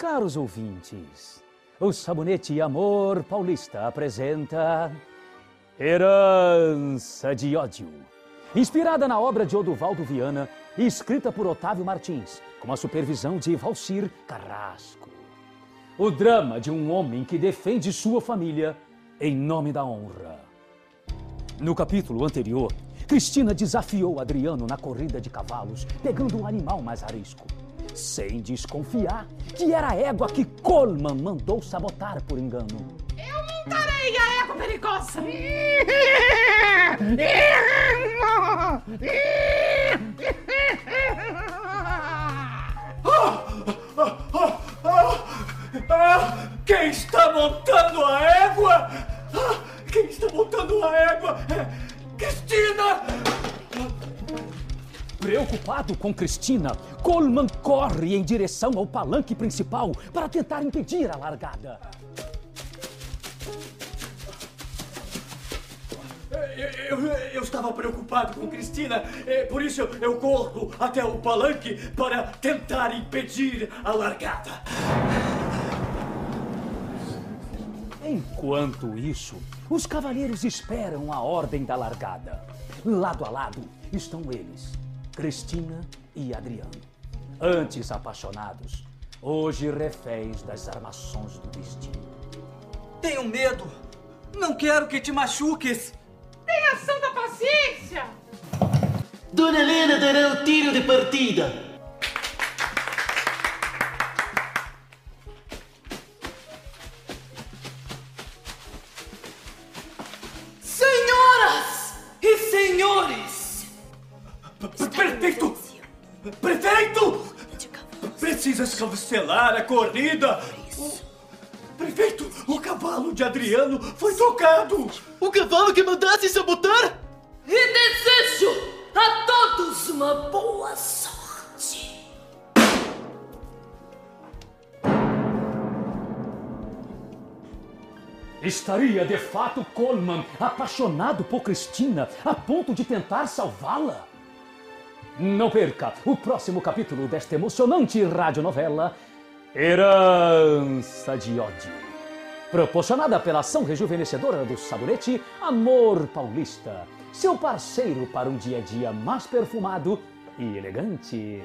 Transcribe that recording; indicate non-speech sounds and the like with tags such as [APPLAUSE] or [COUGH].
Caros ouvintes, o Sabonete Amor Paulista apresenta Herança de Ódio. Inspirada na obra de Oduvaldo Viana e escrita por Otávio Martins, com a supervisão de Valcir Carrasco. O drama de um homem que defende sua família em nome da honra. No capítulo anterior, Cristina desafiou Adriano na corrida de cavalos, pegando um animal mais arisco, sem desconfiar que era a égua que Coleman mandou sabotar por engano. Eu montarei a égua perigosa! [LAUGHS] Quem está montando a égua? Quem está montando a égua? É Cristina! Preocupado com Cristina, Coleman corre em direção ao palanque principal para tentar impedir a largada. Eu, eu, eu estava preocupado com Cristina, por isso eu, eu corro até o palanque para tentar impedir a largada. Enquanto isso, os cavaleiros esperam a ordem da largada. Lado a lado estão eles, Cristina e Adriano. Antes apaixonados, hoje reféns das armações do destino. Tenho medo. Não quero que te machuques. Tenha santa paciência! Dona Helena dará o tiro de partida. Prefeito! Precisas cancelar a corrida! O- Prefeito, o cavalo de Adriano foi tocado! O cavalo que mandasse sabotar? E desejo a todos uma boa sorte. Estaria de fato Coleman apaixonado por Cristina a ponto de tentar salvá-la? Não perca o próximo capítulo desta emocionante radionovela Herança de Ódio. Proporcionada pela ação rejuvenescedora do sabonete Amor Paulista, seu parceiro para um dia a dia mais perfumado e elegante.